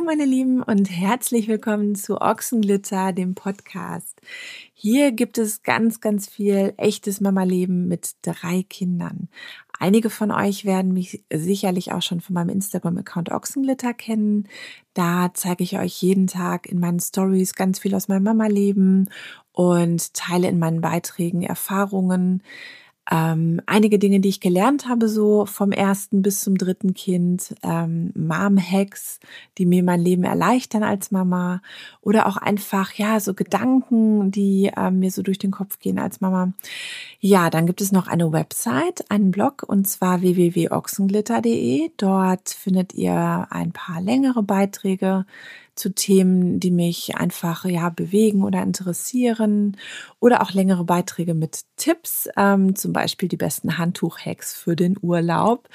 Hallo meine Lieben und herzlich willkommen zu Ochsenglitter, dem Podcast. Hier gibt es ganz, ganz viel echtes Mama-Leben mit drei Kindern. Einige von euch werden mich sicherlich auch schon von meinem Instagram-Account Ochsenglitter kennen. Da zeige ich euch jeden Tag in meinen Stories ganz viel aus meinem Mama-Leben und teile in meinen Beiträgen Erfahrungen, ähm, einige Dinge, die ich gelernt habe, so vom ersten bis zum dritten Kind, ähm, Mom-Hacks, die mir mein Leben erleichtern als Mama oder auch einfach, ja, so Gedanken, die ähm, mir so durch den Kopf gehen als Mama. Ja, dann gibt es noch eine Website, einen Blog und zwar www.ochsenglitter.de. Dort findet ihr ein paar längere Beiträge zu Themen, die mich einfach ja bewegen oder interessieren oder auch längere Beiträge mit Tipps, ähm, zum Beispiel die besten Handtuch-Hacks für den Urlaub.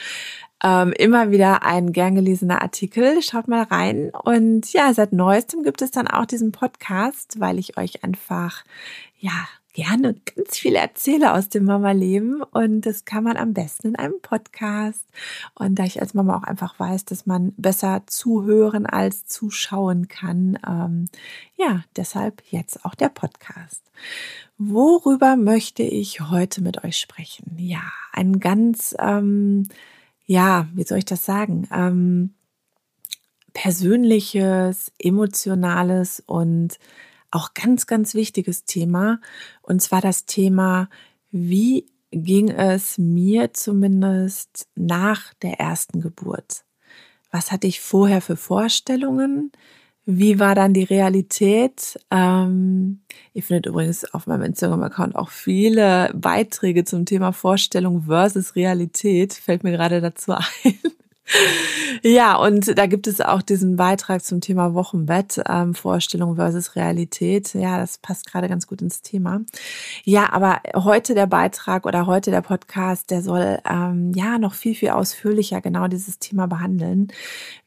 Ähm, immer wieder ein gern gelesener Artikel. Schaut mal rein. Und ja, seit neuestem gibt es dann auch diesen Podcast, weil ich euch einfach ja gerne ganz viel erzähle aus dem Mama-Leben und das kann man am besten in einem Podcast. Und da ich als Mama auch einfach weiß, dass man besser zuhören als zuschauen kann, ähm, ja, deshalb jetzt auch der Podcast. Worüber möchte ich heute mit euch sprechen? Ja, ein ganz, ähm, ja, wie soll ich das sagen? Ähm, persönliches, emotionales und auch ganz, ganz wichtiges Thema. Und zwar das Thema, wie ging es mir zumindest nach der ersten Geburt? Was hatte ich vorher für Vorstellungen? Wie war dann die Realität? Ähm, ihr findet übrigens auf meinem Instagram-Account auch viele Beiträge zum Thema Vorstellung versus Realität. Fällt mir gerade dazu ein. Ja, und da gibt es auch diesen Beitrag zum Thema Wochenbett, ähm, Vorstellung versus Realität. Ja, das passt gerade ganz gut ins Thema. Ja, aber heute der Beitrag oder heute der Podcast, der soll ähm, ja noch viel, viel ausführlicher genau dieses Thema behandeln.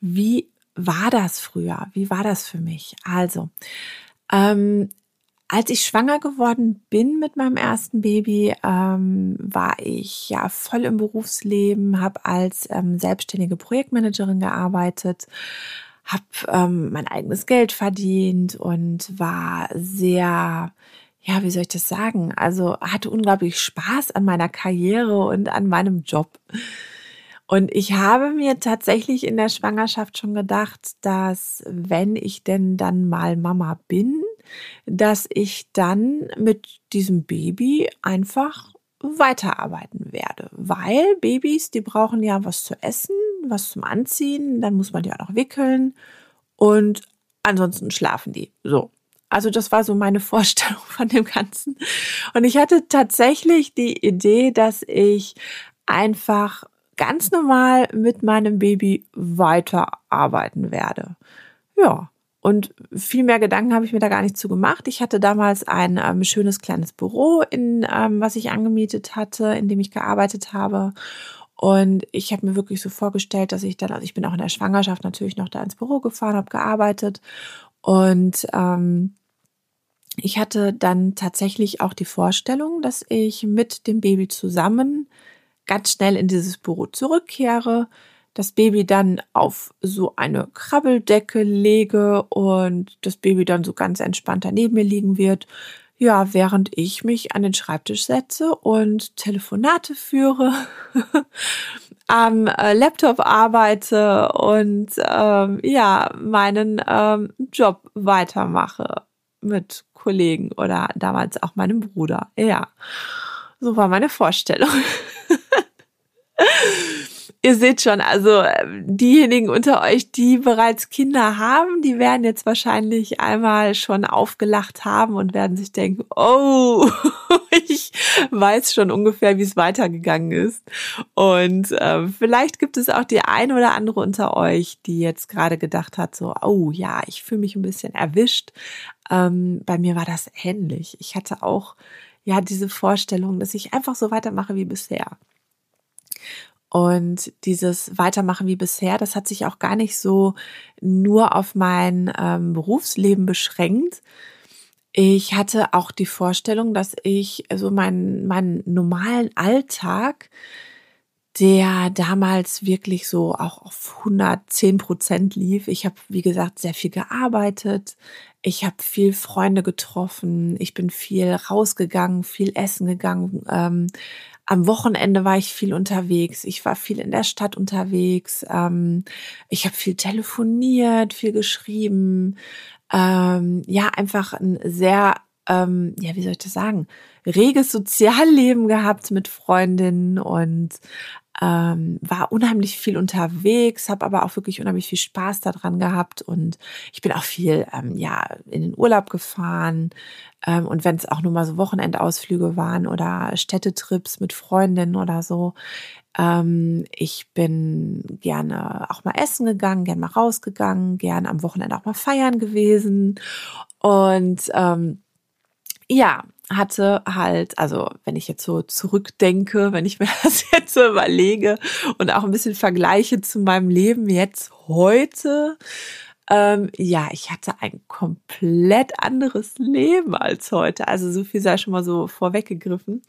Wie war das früher? Wie war das für mich? Also, ähm, als ich schwanger geworden bin mit meinem ersten Baby, ähm, war ich ja voll im Berufsleben, habe als ähm, selbstständige Projektmanagerin gearbeitet, habe ähm, mein eigenes Geld verdient und war sehr, ja, wie soll ich das sagen? Also hatte unglaublich Spaß an meiner Karriere und an meinem Job. Und ich habe mir tatsächlich in der Schwangerschaft schon gedacht, dass wenn ich denn dann mal Mama bin, dass ich dann mit diesem Baby einfach weiterarbeiten werde, weil Babys, die brauchen ja was zu essen, was zum Anziehen, dann muss man die auch noch wickeln und ansonsten schlafen die. So. Also das war so meine Vorstellung von dem Ganzen. Und ich hatte tatsächlich die Idee, dass ich einfach ganz normal mit meinem Baby weiterarbeiten werde. Ja, und viel mehr Gedanken habe ich mir da gar nicht zu gemacht. Ich hatte damals ein ähm, schönes kleines Büro, in ähm, was ich angemietet hatte, in dem ich gearbeitet habe. Und ich habe mir wirklich so vorgestellt, dass ich dann, also ich bin auch in der Schwangerschaft natürlich noch da ins Büro gefahren, habe gearbeitet. Und ähm, ich hatte dann tatsächlich auch die Vorstellung, dass ich mit dem Baby zusammen ganz schnell in dieses Büro zurückkehre, das Baby dann auf so eine Krabbeldecke lege und das Baby dann so ganz entspannt daneben mir liegen wird. Ja, während ich mich an den Schreibtisch setze und Telefonate führe, am äh, Laptop arbeite und ähm, ja, meinen ähm, Job weitermache mit Kollegen oder damals auch meinem Bruder. Ja, so war meine Vorstellung. ihr seht schon, also diejenigen unter euch, die bereits Kinder haben, die werden jetzt wahrscheinlich einmal schon aufgelacht haben und werden sich denken, oh, ich weiß schon ungefähr, wie es weitergegangen ist. Und äh, vielleicht gibt es auch die eine oder andere unter euch, die jetzt gerade gedacht hat, so, oh ja, ich fühle mich ein bisschen erwischt. Ähm, bei mir war das ähnlich. Ich hatte auch ja diese Vorstellung, dass ich einfach so weitermache wie bisher. Und dieses Weitermachen wie bisher, das hat sich auch gar nicht so nur auf mein ähm, Berufsleben beschränkt. Ich hatte auch die Vorstellung, dass ich so meinen, meinen normalen Alltag, der damals wirklich so auch auf 110 Prozent lief. Ich habe, wie gesagt, sehr viel gearbeitet. Ich habe viel Freunde getroffen. Ich bin viel rausgegangen, viel essen gegangen. Ähm, am Wochenende war ich viel unterwegs. Ich war viel in der Stadt unterwegs. Ähm, ich habe viel telefoniert, viel geschrieben. Ähm, ja, einfach ein sehr, ähm, ja, wie soll ich das sagen, reges Sozialleben gehabt mit Freundinnen und ähm, war unheimlich viel unterwegs, habe aber auch wirklich unheimlich viel Spaß daran gehabt und ich bin auch viel ähm, ja in den Urlaub gefahren ähm, und wenn es auch nur mal so Wochenendausflüge waren oder Städtetrips mit Freundinnen oder so. Ähm, ich bin gerne auch mal essen gegangen, gern mal rausgegangen, gern am Wochenende auch mal feiern gewesen und ähm, ja, hatte halt, also wenn ich jetzt so zurückdenke, wenn ich mir das jetzt so überlege und auch ein bisschen vergleiche zu meinem Leben jetzt heute, ähm, ja, ich hatte ein komplett anderes Leben als heute. Also so viel sei schon mal so vorweggegriffen.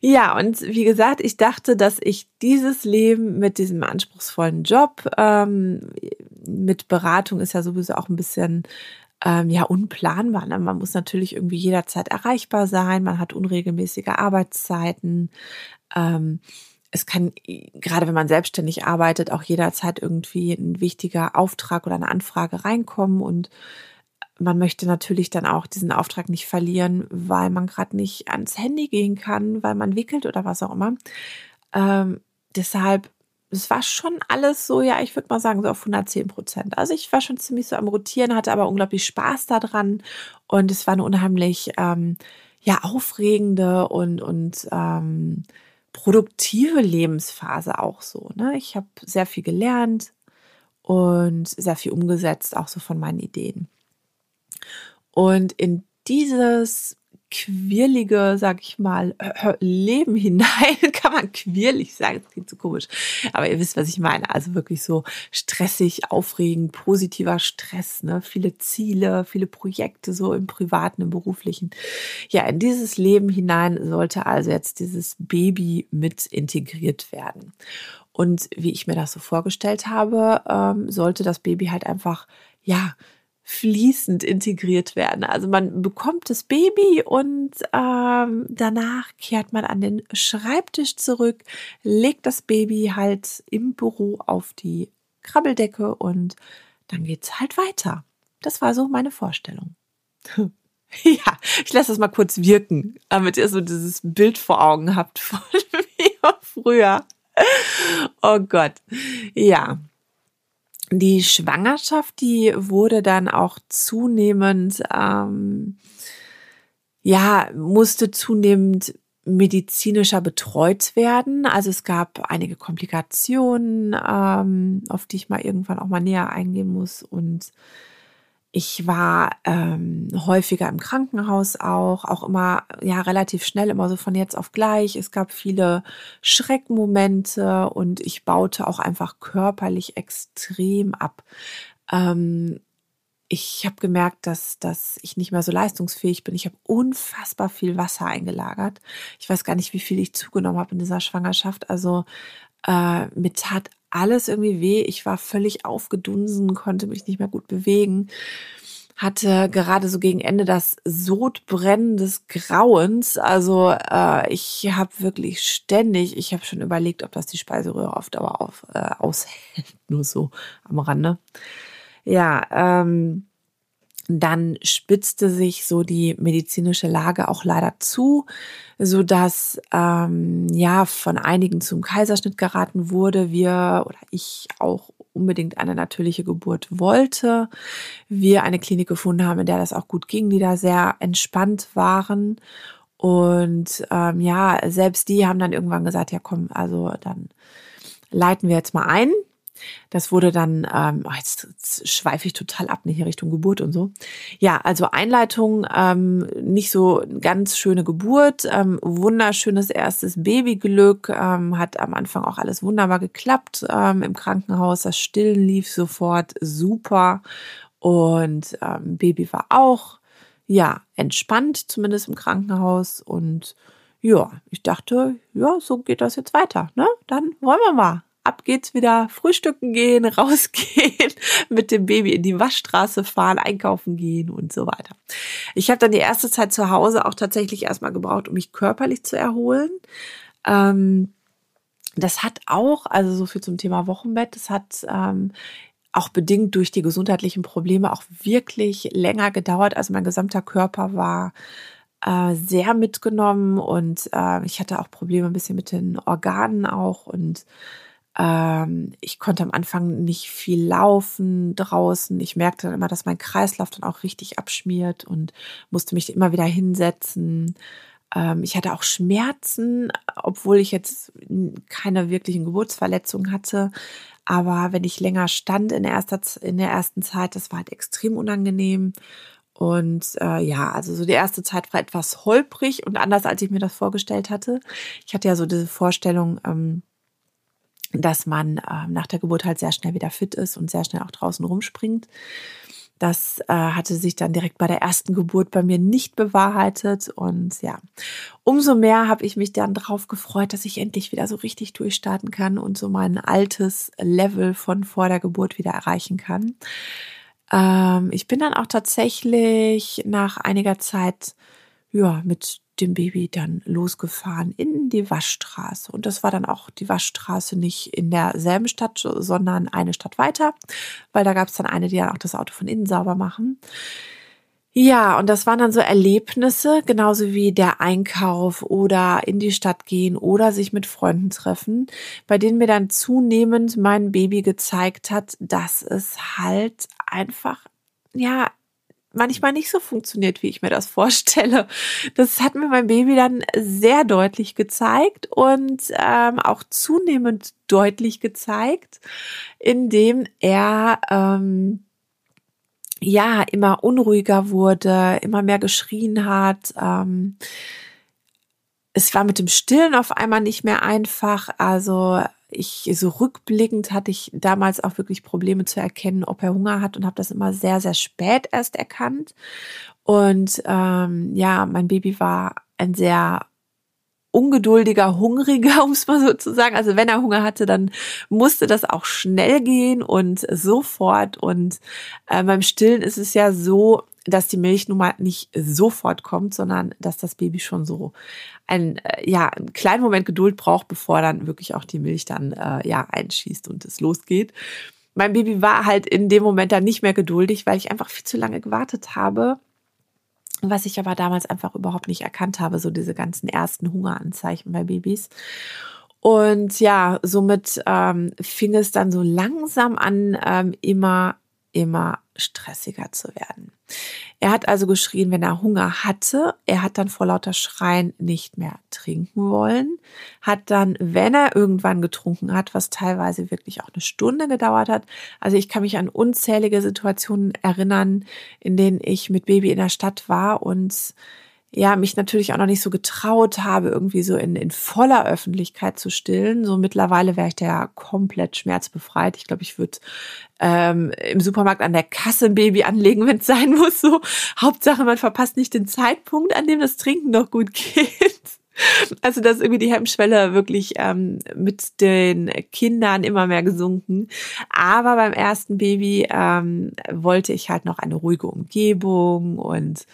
Ja, und wie gesagt, ich dachte, dass ich dieses Leben mit diesem anspruchsvollen Job, ähm, mit Beratung ist ja sowieso auch ein bisschen ähm, ja unplanbar. Ne? Man muss natürlich irgendwie jederzeit erreichbar sein, man hat unregelmäßige Arbeitszeiten. Ähm, es kann, gerade wenn man selbstständig arbeitet, auch jederzeit irgendwie ein wichtiger Auftrag oder eine Anfrage reinkommen und man möchte natürlich dann auch diesen Auftrag nicht verlieren, weil man gerade nicht ans Handy gehen kann, weil man wickelt oder was auch immer. Ähm, deshalb es war schon alles so, ja, ich würde mal sagen, so auf 110 Prozent. Also ich war schon ziemlich so am Rotieren, hatte aber unglaublich Spaß daran und es war eine unheimlich, ähm, ja, aufregende und, und ähm, produktive Lebensphase auch so. Ne? Ich habe sehr viel gelernt und sehr viel umgesetzt, auch so von meinen Ideen. Und in dieses quirlige, sag ich mal, Leben hinein. Kann man quirlig sagen, das klingt so komisch. Aber ihr wisst, was ich meine. Also wirklich so stressig, aufregend, positiver Stress, ne? Viele Ziele, viele Projekte so im privaten, im beruflichen. Ja, in dieses Leben hinein sollte also jetzt dieses Baby mit integriert werden. Und wie ich mir das so vorgestellt habe, ähm, sollte das Baby halt einfach, ja, fließend integriert werden. Also man bekommt das Baby und ähm, danach kehrt man an den Schreibtisch zurück, legt das Baby halt im Büro auf die Krabbeldecke und dann geht's halt weiter. Das war so meine Vorstellung. ja, ich lasse das mal kurz wirken, damit ihr so dieses Bild vor Augen habt von mir früher. Oh Gott. Ja, die Schwangerschaft, die wurde dann auch zunehmend, ähm, ja, musste zunehmend medizinischer betreut werden. Also es gab einige Komplikationen, ähm, auf die ich mal irgendwann auch mal näher eingehen muss und ich war ähm, häufiger im Krankenhaus auch, auch immer ja relativ schnell, immer so von jetzt auf gleich. Es gab viele Schreckmomente und ich baute auch einfach körperlich extrem ab. Ähm, ich habe gemerkt, dass, dass ich nicht mehr so leistungsfähig bin. Ich habe unfassbar viel Wasser eingelagert. Ich weiß gar nicht, wie viel ich zugenommen habe in dieser Schwangerschaft. Also äh, mir tat alles irgendwie weh. Ich war völlig aufgedunsen, konnte mich nicht mehr gut bewegen. Hatte gerade so gegen Ende das Sodbrennen des Grauens. Also äh, ich habe wirklich ständig, ich habe schon überlegt, ob das die Speiseröhre auf Dauer auf, äh, aushält. Nur so am Rande. Ja, ähm, dann spitzte sich so die medizinische Lage auch leider zu, so dass ähm, ja von einigen zum Kaiserschnitt geraten wurde. Wir oder ich auch unbedingt eine natürliche Geburt wollte. Wir eine Klinik gefunden haben, in der das auch gut ging, die da sehr entspannt waren. Und ähm, ja, selbst die haben dann irgendwann gesagt, ja komm, also dann leiten wir jetzt mal ein. Das wurde dann, ähm, oh, jetzt, jetzt schweife ich total ab, nicht in Richtung Geburt und so. Ja, also Einleitung, ähm, nicht so ganz schöne Geburt, ähm, wunderschönes erstes Babyglück, ähm, hat am Anfang auch alles wunderbar geklappt ähm, im Krankenhaus. Das Stillen lief sofort super und ähm, Baby war auch ja entspannt, zumindest im Krankenhaus und ja, ich dachte, ja, so geht das jetzt weiter. Ne? Dann wollen wir mal ab geht's wieder frühstücken gehen, rausgehen, mit dem Baby in die Waschstraße fahren, einkaufen gehen und so weiter. Ich habe dann die erste Zeit zu Hause auch tatsächlich erstmal gebraucht, um mich körperlich zu erholen. Ähm, das hat auch, also so viel zum Thema Wochenbett, das hat ähm, auch bedingt durch die gesundheitlichen Probleme auch wirklich länger gedauert. Also mein gesamter Körper war äh, sehr mitgenommen und äh, ich hatte auch Probleme ein bisschen mit den Organen auch und ähm, ich konnte am Anfang nicht viel laufen draußen. Ich merkte dann immer, dass mein Kreislauf dann auch richtig abschmiert und musste mich immer wieder hinsetzen. Ähm, ich hatte auch Schmerzen, obwohl ich jetzt keine wirklichen Geburtsverletzungen hatte. Aber wenn ich länger stand in der, erster, in der ersten Zeit, das war halt extrem unangenehm. Und äh, ja, also so die erste Zeit war etwas holprig und anders, als ich mir das vorgestellt hatte. Ich hatte ja so diese Vorstellung, ähm, dass man äh, nach der Geburt halt sehr schnell wieder fit ist und sehr schnell auch draußen rumspringt. Das äh, hatte sich dann direkt bei der ersten Geburt bei mir nicht bewahrheitet. Und ja, umso mehr habe ich mich dann darauf gefreut, dass ich endlich wieder so richtig durchstarten kann und so mein altes Level von vor der Geburt wieder erreichen kann. Ähm, ich bin dann auch tatsächlich nach einiger Zeit ja, mit dem Baby dann losgefahren in die Waschstraße. Und das war dann auch die Waschstraße nicht in derselben Stadt, sondern eine Stadt weiter, weil da gab es dann eine, die dann auch das Auto von innen sauber machen. Ja, und das waren dann so Erlebnisse, genauso wie der Einkauf oder in die Stadt gehen oder sich mit Freunden treffen, bei denen mir dann zunehmend mein Baby gezeigt hat, dass es halt einfach, ja, manchmal nicht so funktioniert, wie ich mir das vorstelle. Das hat mir mein Baby dann sehr deutlich gezeigt und ähm, auch zunehmend deutlich gezeigt, indem er ähm, ja immer unruhiger wurde, immer mehr geschrien hat. Ähm, es war mit dem Stillen auf einmal nicht mehr einfach. Also ich so rückblickend hatte ich damals auch wirklich Probleme zu erkennen, ob er Hunger hat und habe das immer sehr, sehr spät erst erkannt. Und ähm, ja, mein Baby war ein sehr ungeduldiger, hungriger, um es mal so zu sagen. Also wenn er Hunger hatte, dann musste das auch schnell gehen und sofort. Und äh, beim Stillen ist es ja so, dass die Milch nun mal nicht sofort kommt, sondern dass das Baby schon so ein, äh, ja, einen kleinen Moment Geduld braucht, bevor dann wirklich auch die Milch dann äh, ja einschießt und es losgeht. Mein Baby war halt in dem Moment dann nicht mehr geduldig, weil ich einfach viel zu lange gewartet habe. Was ich aber damals einfach überhaupt nicht erkannt habe, so diese ganzen ersten Hungeranzeichen bei Babys. Und ja, somit ähm, fing es dann so langsam an, ähm, immer, immer stressiger zu werden. Er hat also geschrien, wenn er Hunger hatte. Er hat dann vor lauter Schreien nicht mehr trinken wollen. Hat dann, wenn er irgendwann getrunken hat, was teilweise wirklich auch eine Stunde gedauert hat. Also ich kann mich an unzählige Situationen erinnern, in denen ich mit Baby in der Stadt war und ja, mich natürlich auch noch nicht so getraut habe, irgendwie so in, in voller Öffentlichkeit zu stillen. So mittlerweile wäre ich da ja komplett schmerzbefreit. Ich glaube, ich würde ähm, im Supermarkt an der Kasse ein Baby anlegen, wenn es sein muss. So Hauptsache, man verpasst nicht den Zeitpunkt, an dem das Trinken noch gut geht. Also dass irgendwie die Hemmschwelle wirklich ähm, mit den Kindern immer mehr gesunken. Aber beim ersten Baby ähm, wollte ich halt noch eine ruhige Umgebung und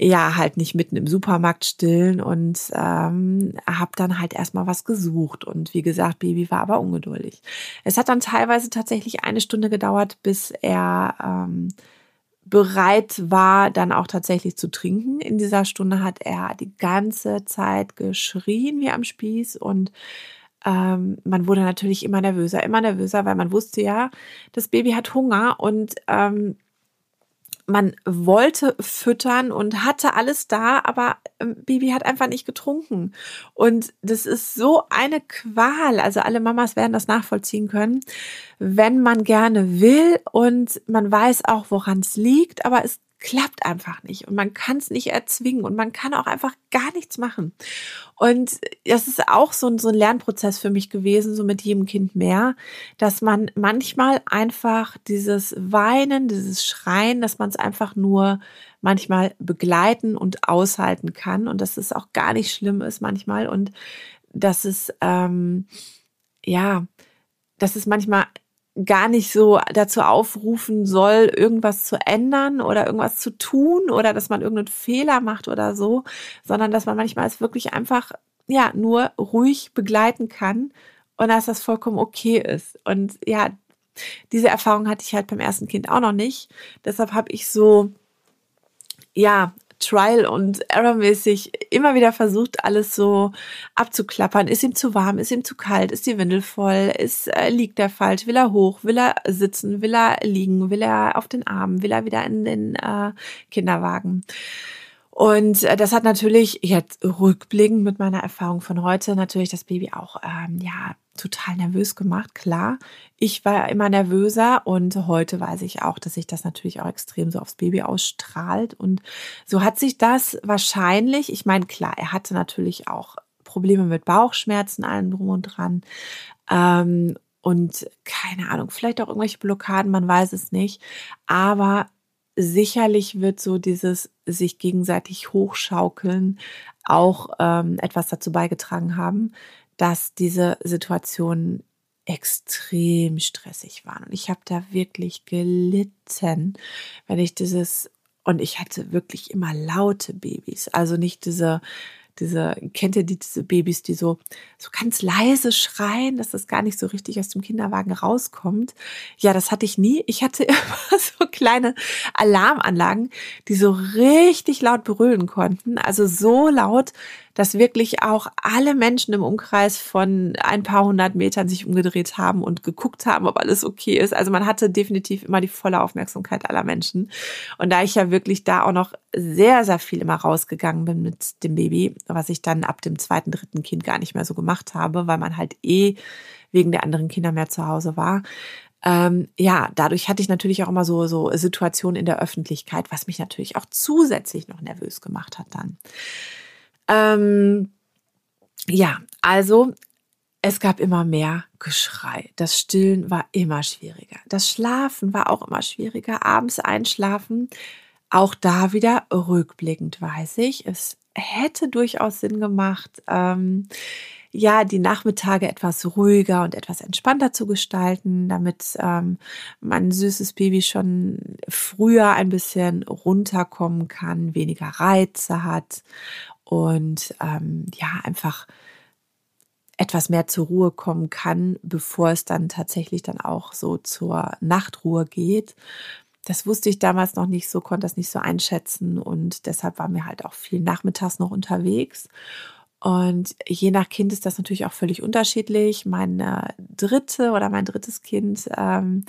ja halt nicht mitten im Supermarkt stillen und ähm, habe dann halt erstmal was gesucht und wie gesagt, Baby war aber ungeduldig. Es hat dann teilweise tatsächlich eine Stunde gedauert, bis er ähm, bereit war, dann auch tatsächlich zu trinken. In dieser Stunde hat er die ganze Zeit geschrien wie am Spieß und ähm, man wurde natürlich immer nervöser, immer nervöser, weil man wusste ja, das Baby hat Hunger und ähm, man wollte füttern und hatte alles da, aber ähm, Baby hat einfach nicht getrunken. Und das ist so eine Qual. Also alle Mamas werden das nachvollziehen können, wenn man gerne will und man weiß auch, woran es liegt, aber es klappt einfach nicht und man kann es nicht erzwingen und man kann auch einfach gar nichts machen. Und das ist auch so ein, so ein Lernprozess für mich gewesen, so mit jedem Kind mehr, dass man manchmal einfach dieses Weinen, dieses Schreien, dass man es einfach nur manchmal begleiten und aushalten kann und dass es auch gar nicht schlimm ist manchmal und dass es ähm, ja, dass es manchmal gar nicht so dazu aufrufen soll, irgendwas zu ändern oder irgendwas zu tun oder dass man irgendeinen Fehler macht oder so, sondern dass man manchmal es wirklich einfach ja nur ruhig begleiten kann und dass das vollkommen okay ist. Und ja, diese Erfahrung hatte ich halt beim ersten Kind auch noch nicht. Deshalb habe ich so ja Trial und Error mäßig immer wieder versucht, alles so abzuklappern. Ist ihm zu warm? Ist ihm zu kalt? Ist die Windel voll? Ist, äh, liegt er falsch? Will er hoch? Will er sitzen? Will er liegen? Will er auf den Arm? Will er wieder in den äh, Kinderwagen? Und äh, das hat natürlich jetzt rückblickend mit meiner Erfahrung von heute natürlich das Baby auch ähm, ja total nervös gemacht. Klar, ich war immer nervöser und heute weiß ich auch, dass sich das natürlich auch extrem so aufs Baby ausstrahlt. Und so hat sich das wahrscheinlich, ich meine, klar, er hatte natürlich auch Probleme mit Bauchschmerzen, allen drum und dran. Ähm, und keine Ahnung, vielleicht auch irgendwelche Blockaden, man weiß es nicht. Aber sicherlich wird so dieses sich gegenseitig hochschaukeln auch ähm, etwas dazu beigetragen haben, dass diese Situationen extrem stressig waren. Und ich habe da wirklich gelitten, wenn ich dieses, und ich hatte wirklich immer laute Babys, also nicht diese diese, kennt ihr die, diese Babys, die so, so ganz leise schreien, dass das gar nicht so richtig aus dem Kinderwagen rauskommt. Ja, das hatte ich nie. Ich hatte immer so kleine Alarmanlagen, die so richtig laut berüllen konnten. Also so laut, dass wirklich auch alle Menschen im Umkreis von ein paar hundert Metern sich umgedreht haben und geguckt haben, ob alles okay ist. Also man hatte definitiv immer die volle Aufmerksamkeit aller Menschen. Und da ich ja wirklich da auch noch sehr, sehr viel immer rausgegangen bin mit dem Baby, was ich dann ab dem zweiten, dritten Kind gar nicht mehr so gemacht habe, weil man halt eh wegen der anderen Kinder mehr zu Hause war. Ähm, ja, dadurch hatte ich natürlich auch immer so, so Situationen in der Öffentlichkeit, was mich natürlich auch zusätzlich noch nervös gemacht hat dann. Ähm, ja, also es gab immer mehr Geschrei. Das Stillen war immer schwieriger. Das Schlafen war auch immer schwieriger. Abends einschlafen, auch da wieder rückblickend weiß ich, es hätte durchaus Sinn gemacht, ähm, ja, die Nachmittage etwas ruhiger und etwas entspannter zu gestalten, damit ähm, mein süßes Baby schon früher ein bisschen runterkommen kann, weniger Reize hat und ähm, ja, einfach etwas mehr zur Ruhe kommen kann, bevor es dann tatsächlich dann auch so zur Nachtruhe geht. Das wusste ich damals noch nicht so, konnte das nicht so einschätzen und deshalb war mir halt auch viel nachmittags noch unterwegs. Und je nach Kind ist das natürlich auch völlig unterschiedlich. Meine dritte oder mein drittes Kind, ähm,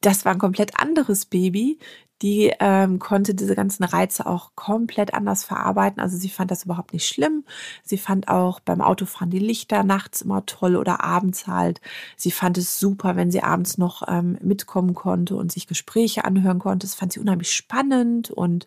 das war ein komplett anderes Baby die ähm, konnte diese ganzen Reize auch komplett anders verarbeiten. Also sie fand das überhaupt nicht schlimm. Sie fand auch beim Autofahren die Lichter nachts immer toll oder abends halt. Sie fand es super, wenn sie abends noch ähm, mitkommen konnte und sich Gespräche anhören konnte. Das fand sie unheimlich spannend und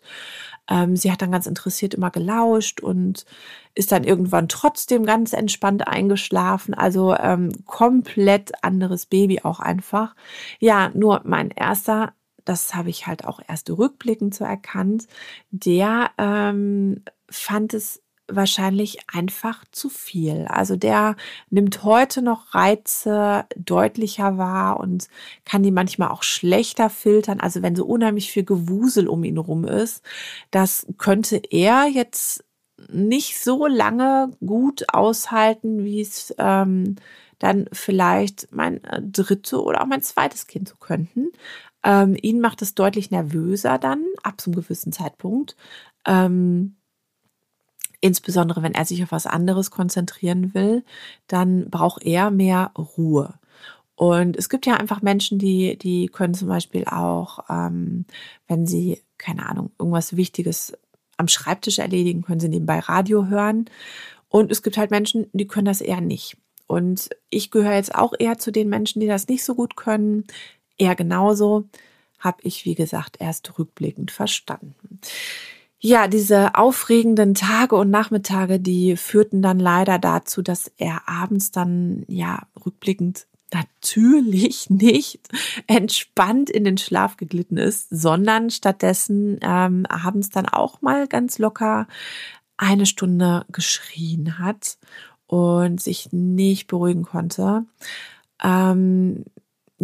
ähm, sie hat dann ganz interessiert immer gelauscht und ist dann irgendwann trotzdem ganz entspannt eingeschlafen. Also ähm, komplett anderes Baby auch einfach. Ja, nur mein erster das habe ich halt auch erst rückblickend so erkannt, der ähm, fand es wahrscheinlich einfach zu viel. Also der nimmt heute noch Reize deutlicher wahr und kann die manchmal auch schlechter filtern. Also wenn so unheimlich viel Gewusel um ihn rum ist, das könnte er jetzt nicht so lange gut aushalten, wie es ähm, dann vielleicht mein äh, dritte oder auch mein zweites Kind so könnten. Ähm, ihn macht es deutlich nervöser dann, ab zum gewissen Zeitpunkt. Ähm, insbesondere wenn er sich auf was anderes konzentrieren will, dann braucht er mehr Ruhe. Und es gibt ja einfach Menschen, die, die können zum Beispiel auch, ähm, wenn sie, keine Ahnung, irgendwas Wichtiges am Schreibtisch erledigen, können sie nebenbei Radio hören. Und es gibt halt Menschen, die können das eher nicht. Und ich gehöre jetzt auch eher zu den Menschen, die das nicht so gut können, er genauso, habe ich, wie gesagt, erst rückblickend verstanden. Ja, diese aufregenden Tage und Nachmittage, die führten dann leider dazu, dass er abends dann, ja, rückblickend natürlich nicht entspannt in den Schlaf geglitten ist, sondern stattdessen ähm, abends dann auch mal ganz locker eine Stunde geschrien hat und sich nicht beruhigen konnte. Ähm,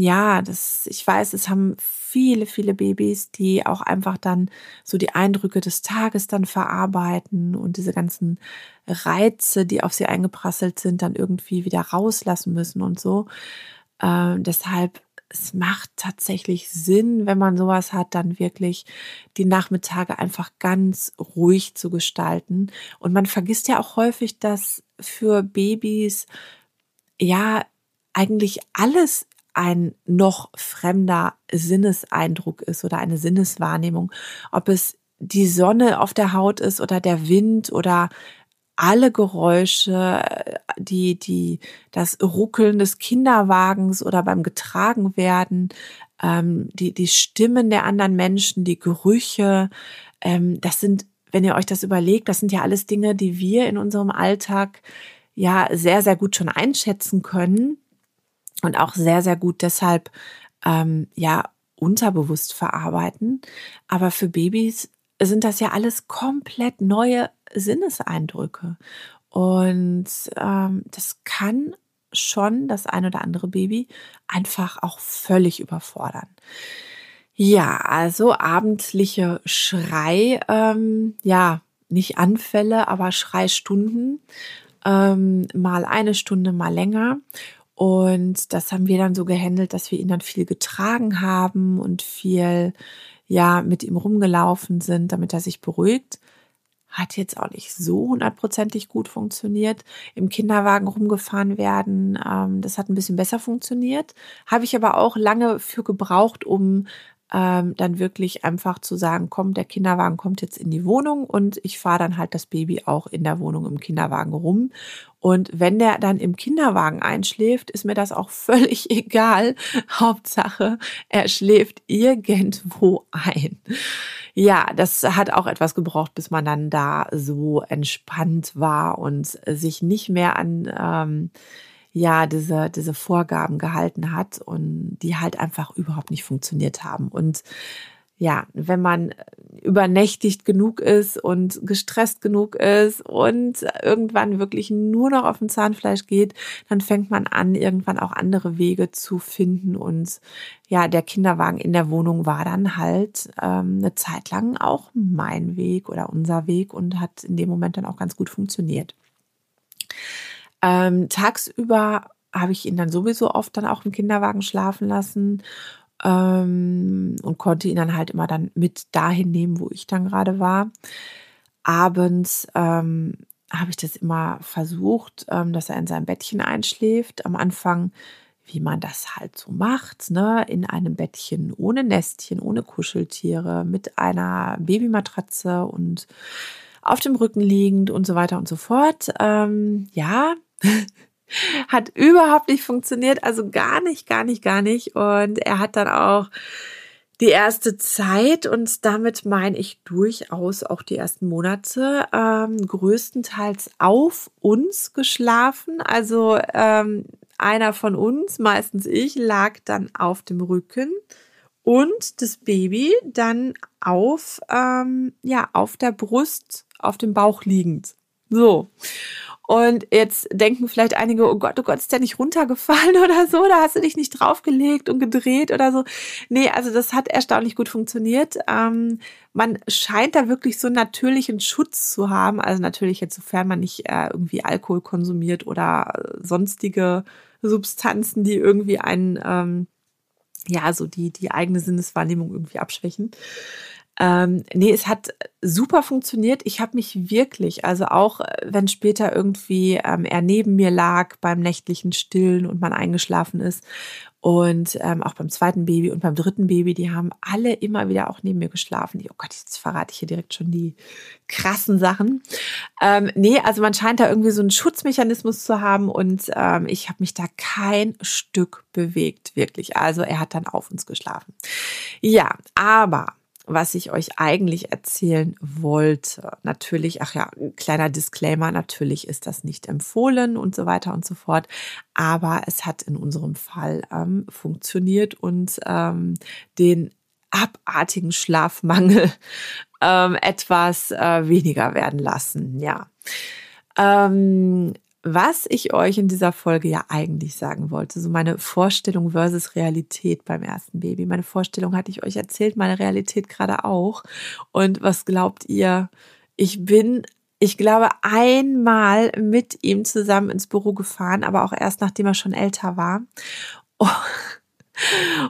ja, das, ich weiß, es haben viele, viele Babys, die auch einfach dann so die Eindrücke des Tages dann verarbeiten und diese ganzen Reize, die auf sie eingeprasselt sind, dann irgendwie wieder rauslassen müssen und so. Äh, deshalb, es macht tatsächlich Sinn, wenn man sowas hat, dann wirklich die Nachmittage einfach ganz ruhig zu gestalten. Und man vergisst ja auch häufig, dass für Babys ja eigentlich alles ein noch fremder Sinneseindruck ist oder eine Sinneswahrnehmung, ob es die Sonne auf der Haut ist oder der Wind oder alle Geräusche, die, die, das Ruckeln des Kinderwagens oder beim getragen werden, ähm, die, die Stimmen der anderen Menschen, die Gerüche, ähm, das sind, wenn ihr euch das überlegt, das sind ja alles Dinge, die wir in unserem Alltag ja sehr, sehr gut schon einschätzen können und auch sehr, sehr gut deshalb ähm, ja unterbewusst verarbeiten. Aber für Babys sind das ja alles komplett neue Sinneseindrücke. Und ähm, das kann schon das ein oder andere Baby einfach auch völlig überfordern. Ja, also abendliche Schrei, ähm, ja, nicht Anfälle, aber Schreistunden, ähm, mal eine Stunde, mal länger. Und das haben wir dann so gehandelt, dass wir ihn dann viel getragen haben und viel, ja, mit ihm rumgelaufen sind, damit er sich beruhigt. Hat jetzt auch nicht so hundertprozentig gut funktioniert. Im Kinderwagen rumgefahren werden, ähm, das hat ein bisschen besser funktioniert. Habe ich aber auch lange für gebraucht, um ähm, dann wirklich einfach zu sagen, komm, der Kinderwagen kommt jetzt in die Wohnung und ich fahre dann halt das Baby auch in der Wohnung im Kinderwagen rum. Und wenn der dann im Kinderwagen einschläft, ist mir das auch völlig egal. Hauptsache, er schläft irgendwo ein. Ja, das hat auch etwas gebraucht, bis man dann da so entspannt war und sich nicht mehr an ähm, ja diese, diese Vorgaben gehalten hat und die halt einfach überhaupt nicht funktioniert haben. Und ja, wenn man übernächtigt genug ist und gestresst genug ist und irgendwann wirklich nur noch auf dem Zahnfleisch geht, dann fängt man an, irgendwann auch andere Wege zu finden. Und ja, der Kinderwagen in der Wohnung war dann halt ähm, eine Zeit lang auch mein Weg oder unser Weg und hat in dem Moment dann auch ganz gut funktioniert. Ähm, tagsüber habe ich ihn dann sowieso oft dann auch im Kinderwagen schlafen lassen ähm, und konnte ihn dann halt immer dann mit dahin nehmen, wo ich dann gerade war. Abends ähm, habe ich das immer versucht, ähm, dass er in seinem Bettchen einschläft. Am Anfang, wie man das halt so macht, ne, in einem Bettchen ohne Nestchen, ohne Kuscheltiere, mit einer Babymatratze und auf dem Rücken liegend und so weiter und so fort. Ähm, ja, hat überhaupt nicht funktioniert, also gar nicht, gar nicht, gar nicht. Und er hat dann auch die erste Zeit und damit meine ich durchaus auch die ersten Monate ähm, größtenteils auf uns geschlafen. Also ähm, einer von uns, meistens ich, lag dann auf dem Rücken und das Baby dann auf ähm, ja auf der Brust auf dem Bauch liegend. So. Und jetzt denken vielleicht einige, oh Gott, oh Gott, ist der nicht runtergefallen oder so? Da hast du dich nicht draufgelegt und gedreht oder so. Nee, also das hat erstaunlich gut funktioniert. Ähm, man scheint da wirklich so einen natürlichen Schutz zu haben. Also natürlich jetzt, sofern man nicht äh, irgendwie Alkohol konsumiert oder sonstige Substanzen, die irgendwie einen, ähm, ja, so die, die eigene Sinneswahrnehmung irgendwie abschwächen. Ähm, nee, es hat super funktioniert. Ich habe mich wirklich, also auch äh, wenn später irgendwie ähm, er neben mir lag beim nächtlichen Stillen und man eingeschlafen ist und ähm, auch beim zweiten Baby und beim dritten Baby, die haben alle immer wieder auch neben mir geschlafen. Oh Gott, jetzt verrate ich hier direkt schon die krassen Sachen. Ähm, nee, also man scheint da irgendwie so einen Schutzmechanismus zu haben und ähm, ich habe mich da kein Stück bewegt, wirklich. Also er hat dann auf uns geschlafen. Ja, aber was ich euch eigentlich erzählen wollte. Natürlich, ach ja, ein kleiner Disclaimer, natürlich ist das nicht empfohlen und so weiter und so fort. Aber es hat in unserem Fall ähm, funktioniert und ähm, den abartigen Schlafmangel ähm, etwas äh, weniger werden lassen. Ja. Ähm, was ich euch in dieser Folge ja eigentlich sagen wollte, so meine Vorstellung versus Realität beim ersten Baby. Meine Vorstellung hatte ich euch erzählt, meine Realität gerade auch. Und was glaubt ihr? Ich bin, ich glaube, einmal mit ihm zusammen ins Büro gefahren, aber auch erst nachdem er schon älter war. Oh.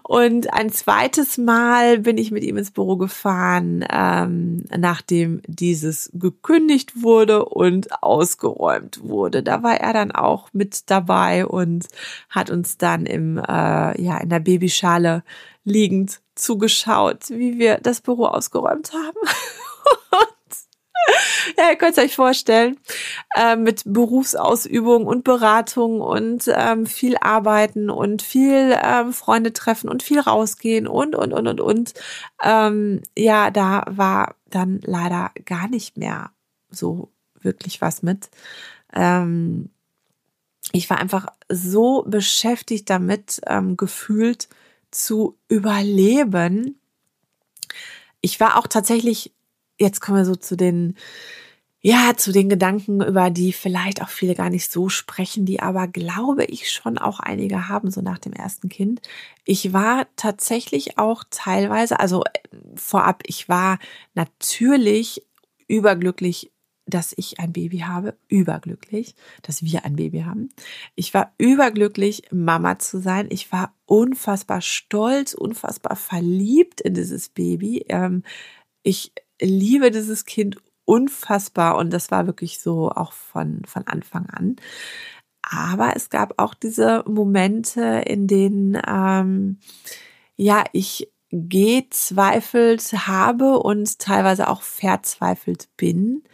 Und ein zweites Mal bin ich mit ihm ins Büro gefahren, ähm, nachdem dieses gekündigt wurde und ausgeräumt wurde. Da war er dann auch mit dabei und hat uns dann im, äh, ja, in der Babyschale liegend zugeschaut, wie wir das Büro ausgeräumt haben. ja, ihr könnt es euch vorstellen, äh, mit Berufsausübung und Beratung und ähm, viel arbeiten und viel ähm, Freunde treffen und viel rausgehen und, und, und, und, und. Ähm, ja, da war dann leider gar nicht mehr so wirklich was mit. Ähm, ich war einfach so beschäftigt damit, ähm, gefühlt zu überleben. Ich war auch tatsächlich jetzt kommen wir so zu den, ja, zu den Gedanken, über die vielleicht auch viele gar nicht so sprechen, die aber, glaube ich, schon auch einige haben, so nach dem ersten Kind. Ich war tatsächlich auch teilweise, also äh, vorab, ich war natürlich überglücklich dass ich ein Baby habe, überglücklich, dass wir ein Baby haben. Ich war überglücklich, Mama zu sein. Ich war unfassbar stolz, unfassbar verliebt in dieses Baby. Ähm, ich liebe dieses Kind unfassbar und das war wirklich so auch von, von Anfang an. Aber es gab auch diese Momente, in denen ähm, ja ich gezweifelt habe und teilweise auch verzweifelt bin,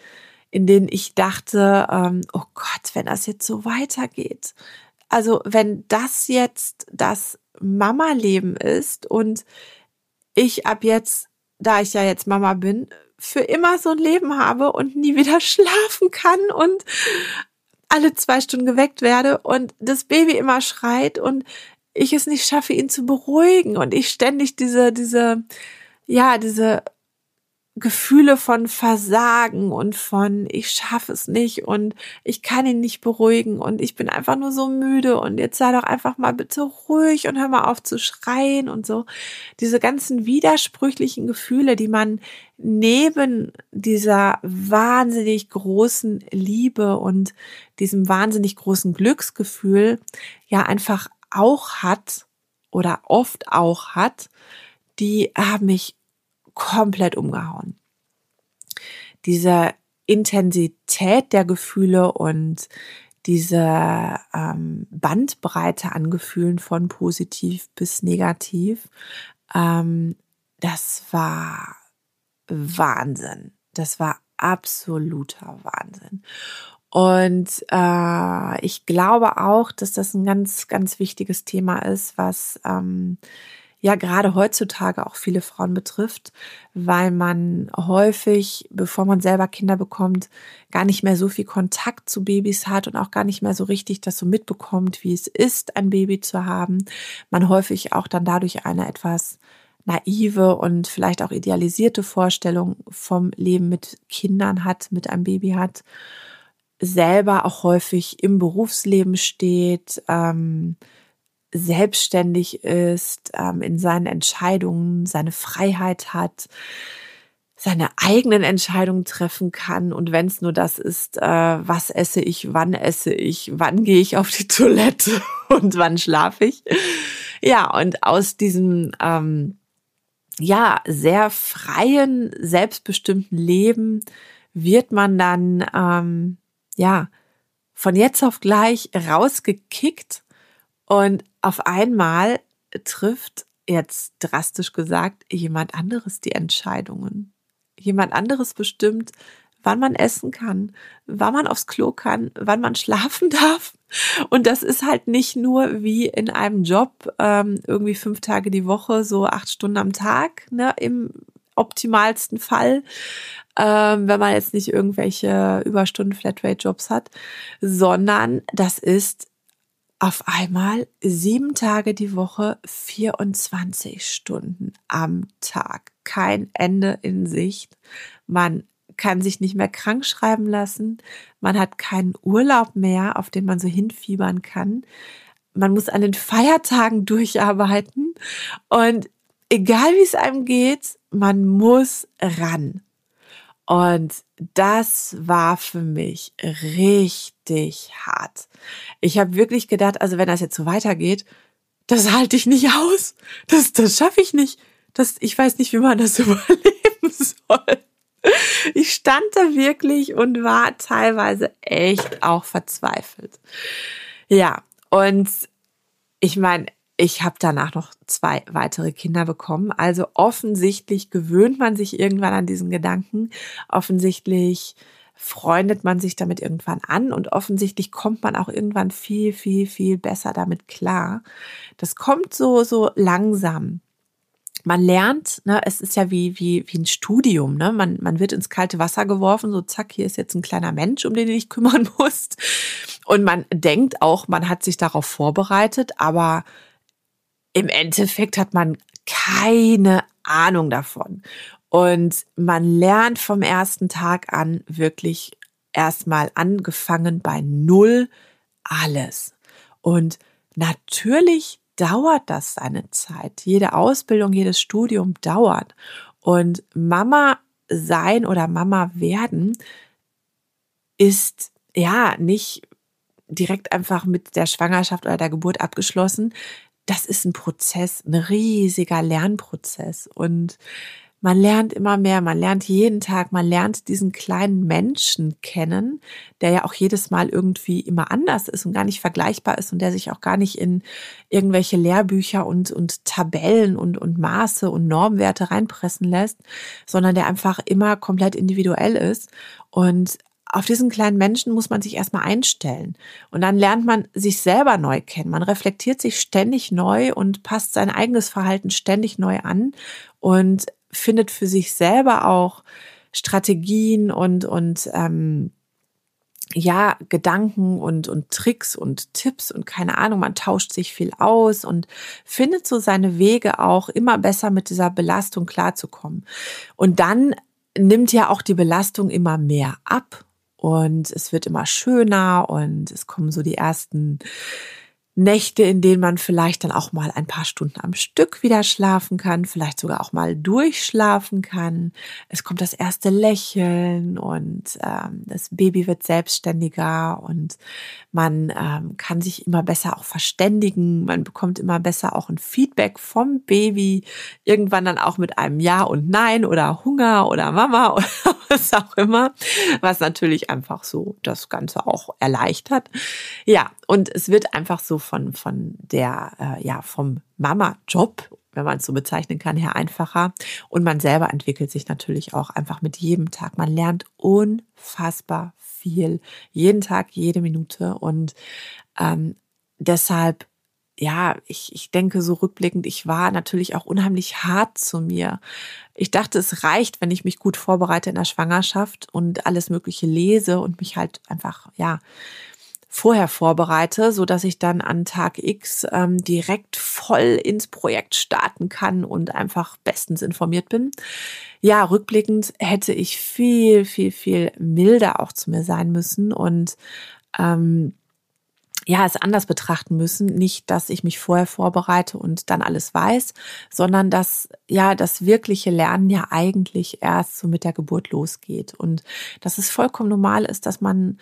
in denen ich dachte, ähm, oh Gott, wenn das jetzt so weitergeht. Also wenn das jetzt das Mama-Leben ist und ich ab jetzt da ich ja jetzt Mama bin, für immer so ein Leben habe und nie wieder schlafen kann und alle zwei Stunden geweckt werde und das Baby immer schreit und ich es nicht schaffe, ihn zu beruhigen und ich ständig diese, diese, ja, diese Gefühle von Versagen und von ich schaffe es nicht und ich kann ihn nicht beruhigen und ich bin einfach nur so müde und jetzt sei doch einfach mal bitte ruhig und hör mal auf zu schreien und so. Diese ganzen widersprüchlichen Gefühle, die man neben dieser wahnsinnig großen Liebe und diesem wahnsinnig großen Glücksgefühl ja einfach auch hat oder oft auch hat, die haben mich komplett umgehauen. Diese Intensität der Gefühle und diese ähm, Bandbreite an Gefühlen von positiv bis negativ, ähm, das war Wahnsinn. Das war absoluter Wahnsinn. Und äh, ich glaube auch, dass das ein ganz, ganz wichtiges Thema ist, was ähm, ja gerade heutzutage auch viele Frauen betrifft, weil man häufig, bevor man selber Kinder bekommt, gar nicht mehr so viel Kontakt zu Babys hat und auch gar nicht mehr so richtig das so mitbekommt, wie es ist, ein Baby zu haben. Man häufig auch dann dadurch eine etwas naive und vielleicht auch idealisierte Vorstellung vom Leben mit Kindern hat, mit einem Baby hat, selber auch häufig im Berufsleben steht, ähm, selbstständig ist, ähm, in seinen Entscheidungen seine Freiheit hat, seine eigenen Entscheidungen treffen kann. Und wenn es nur das ist, äh, was esse ich, wann esse ich, wann gehe ich auf die Toilette und wann schlafe ich. Ja, und aus diesem ähm, ja sehr freien, selbstbestimmten Leben wird man dann ähm, ja von jetzt auf gleich rausgekickt und auf einmal trifft, jetzt drastisch gesagt, jemand anderes die Entscheidungen. Jemand anderes bestimmt, wann man essen kann, wann man aufs Klo kann, wann man schlafen darf. Und das ist halt nicht nur wie in einem Job, ähm, irgendwie fünf Tage die Woche, so acht Stunden am Tag, ne, im optimalsten Fall, ähm, wenn man jetzt nicht irgendwelche Überstunden Flatrate-Jobs hat, sondern das ist auf einmal sieben Tage die Woche, 24 Stunden am Tag. Kein Ende in Sicht. Man kann sich nicht mehr krank schreiben lassen. Man hat keinen Urlaub mehr, auf den man so hinfiebern kann. Man muss an den Feiertagen durcharbeiten. Und egal wie es einem geht, man muss ran. Und das war für mich richtig hart. Ich habe wirklich gedacht, also wenn das jetzt so weitergeht, das halte ich nicht aus. Das, das schaffe ich nicht. Das, ich weiß nicht, wie man das überleben soll. Ich stand da wirklich und war teilweise echt auch verzweifelt. Ja, und ich meine, ich habe danach noch zwei weitere Kinder bekommen. Also offensichtlich gewöhnt man sich irgendwann an diesen Gedanken. Offensichtlich freundet man sich damit irgendwann an und offensichtlich kommt man auch irgendwann viel, viel, viel besser damit klar. Das kommt so, so langsam. Man lernt, ne, es ist ja wie, wie, wie ein Studium, ne? Man, man wird ins kalte Wasser geworfen, so zack, hier ist jetzt ein kleiner Mensch, um den du dich kümmern musst. Und man denkt auch, man hat sich darauf vorbereitet, aber im Endeffekt hat man keine Ahnung davon. Und man lernt vom ersten Tag an wirklich erstmal angefangen bei Null alles. Und natürlich dauert das seine Zeit. Jede Ausbildung, jedes Studium dauert. Und Mama sein oder Mama werden ist ja nicht direkt einfach mit der Schwangerschaft oder der Geburt abgeschlossen das ist ein Prozess, ein riesiger Lernprozess. Und man lernt immer mehr, man lernt jeden Tag, man lernt diesen kleinen Menschen kennen, der ja auch jedes Mal irgendwie immer anders ist und gar nicht vergleichbar ist und der sich auch gar nicht in irgendwelche Lehrbücher und, und Tabellen und, und Maße und Normwerte reinpressen lässt, sondern der einfach immer komplett individuell ist. Und auf diesen kleinen Menschen muss man sich erstmal einstellen. Und dann lernt man sich selber neu kennen. Man reflektiert sich ständig neu und passt sein eigenes Verhalten ständig neu an und findet für sich selber auch Strategien und, und ähm, ja, Gedanken und, und Tricks und Tipps und keine Ahnung, man tauscht sich viel aus und findet so seine Wege auch immer besser mit dieser Belastung klarzukommen. Und dann nimmt ja auch die Belastung immer mehr ab und es wird immer schöner und es kommen so die ersten Nächte, in denen man vielleicht dann auch mal ein paar Stunden am Stück wieder schlafen kann, vielleicht sogar auch mal durchschlafen kann. Es kommt das erste Lächeln und ähm, das Baby wird selbstständiger und man ähm, kann sich immer besser auch verständigen. Man bekommt immer besser auch ein Feedback vom Baby. Irgendwann dann auch mit einem Ja und Nein oder Hunger oder Mama oder was auch immer, was natürlich einfach so das Ganze auch erleichtert. Ja, und es wird einfach so von, von der, äh, ja, vom Mama-Job, wenn man es so bezeichnen kann, her einfacher. Und man selber entwickelt sich natürlich auch einfach mit jedem Tag. Man lernt unfassbar viel. Jeden Tag, jede Minute. Und ähm, deshalb ja, ich, ich denke so rückblickend, ich war natürlich auch unheimlich hart zu mir. Ich dachte, es reicht, wenn ich mich gut vorbereite in der Schwangerschaft und alles Mögliche lese und mich halt einfach, ja, vorher vorbereite, so dass ich dann an Tag X ähm, direkt voll ins Projekt starten kann und einfach bestens informiert bin. Ja, rückblickend hätte ich viel, viel, viel milder auch zu mir sein müssen und ähm, ja, es anders betrachten müssen. Nicht, dass ich mich vorher vorbereite und dann alles weiß, sondern dass ja das wirkliche Lernen ja eigentlich erst so mit der Geburt losgeht und dass es vollkommen normal ist, dass man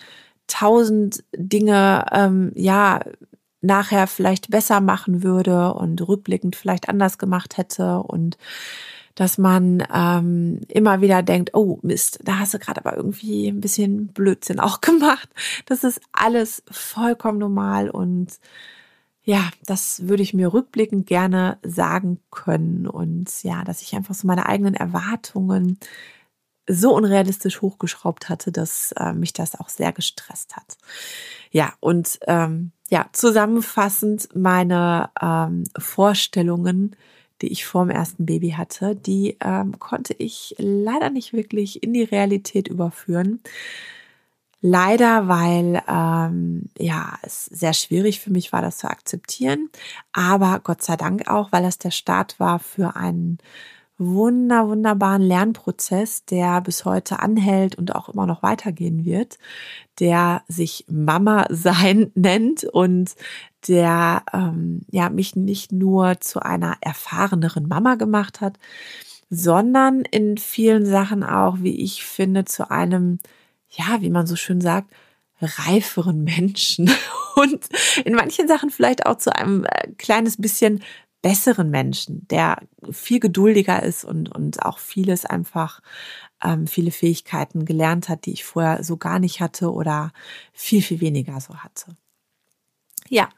tausend Dinge, ähm, ja, nachher vielleicht besser machen würde und rückblickend vielleicht anders gemacht hätte und dass man ähm, immer wieder denkt, oh Mist, da hast du gerade aber irgendwie ein bisschen Blödsinn auch gemacht. Das ist alles vollkommen normal und ja, das würde ich mir rückblickend gerne sagen können und ja, dass ich einfach so meine eigenen Erwartungen so unrealistisch hochgeschraubt hatte, dass äh, mich das auch sehr gestresst hat. Ja, und ähm, ja, zusammenfassend meine ähm, Vorstellungen, die ich vor dem ersten Baby hatte, die ähm, konnte ich leider nicht wirklich in die Realität überführen. Leider, weil ähm, ja es sehr schwierig für mich war, das zu akzeptieren. Aber Gott sei Dank auch, weil das der Start war für einen wunder, wunderbaren Lernprozess, der bis heute anhält und auch immer noch weitergehen wird, der sich Mama sein nennt und der ähm, ja mich nicht nur zu einer erfahreneren Mama gemacht hat, sondern in vielen Sachen auch, wie ich finde, zu einem ja, wie man so schön sagt, reiferen Menschen und in manchen Sachen vielleicht auch zu einem äh, kleines bisschen besseren Menschen, der viel geduldiger ist und, und auch vieles einfach, ähm, viele Fähigkeiten gelernt hat, die ich vorher so gar nicht hatte oder viel, viel weniger so hatte. Ja,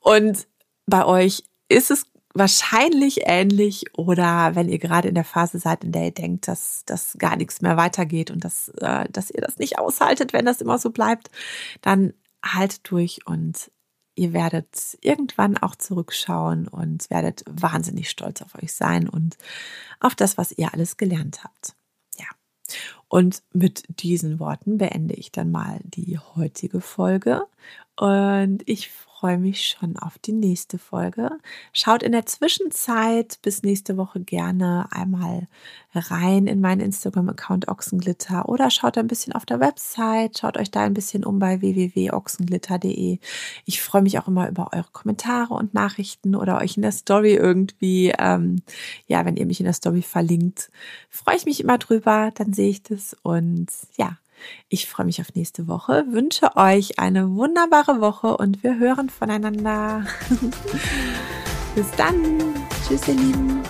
und bei euch ist es wahrscheinlich ähnlich oder wenn ihr gerade in der Phase seid, in der ihr denkt, dass das gar nichts mehr weitergeht und dass, äh, dass ihr das nicht aushaltet, wenn das immer so bleibt, dann haltet durch und ihr werdet irgendwann auch zurückschauen und werdet wahnsinnig stolz auf euch sein und auf das, was ihr alles gelernt habt. Ja. Und mit diesen Worten beende ich dann mal die heutige Folge und ich freue mich schon auf die nächste Folge. Schaut in der Zwischenzeit bis nächste Woche gerne einmal rein in meinen Instagram-Account Ochsenglitter oder schaut ein bisschen auf der Website, schaut euch da ein bisschen um bei www.ochsenglitter.de. Ich freue mich auch immer über eure Kommentare und Nachrichten oder euch in der Story irgendwie, ähm, ja, wenn ihr mich in der Story verlinkt, freue ich mich immer drüber, dann sehe ich das und ja, ich freue mich auf nächste Woche, wünsche euch eine wunderbare Woche und wir hören voneinander. Bis dann. Tschüss, ihr Lieben.